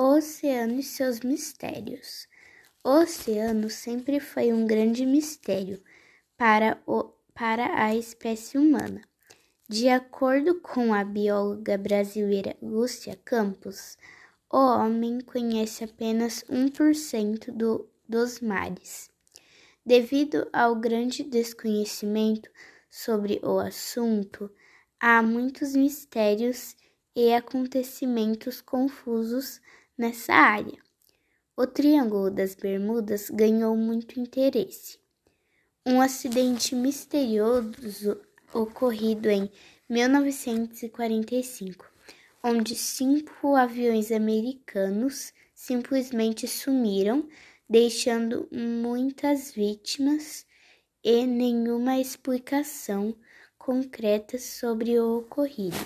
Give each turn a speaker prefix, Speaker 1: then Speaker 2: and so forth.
Speaker 1: O oceano e seus mistérios. O oceano sempre foi um grande mistério para, o, para a espécie humana. De acordo com a bióloga brasileira Lúcia Campos, o homem conhece apenas 1% do, dos mares. Devido ao grande desconhecimento sobre o assunto, há muitos mistérios e acontecimentos confusos nessa área. O Triângulo das Bermudas ganhou muito interesse. Um acidente misterioso ocorrido em 1945, onde cinco aviões americanos simplesmente sumiram, deixando muitas vítimas e nenhuma explicação concreta sobre o ocorrido.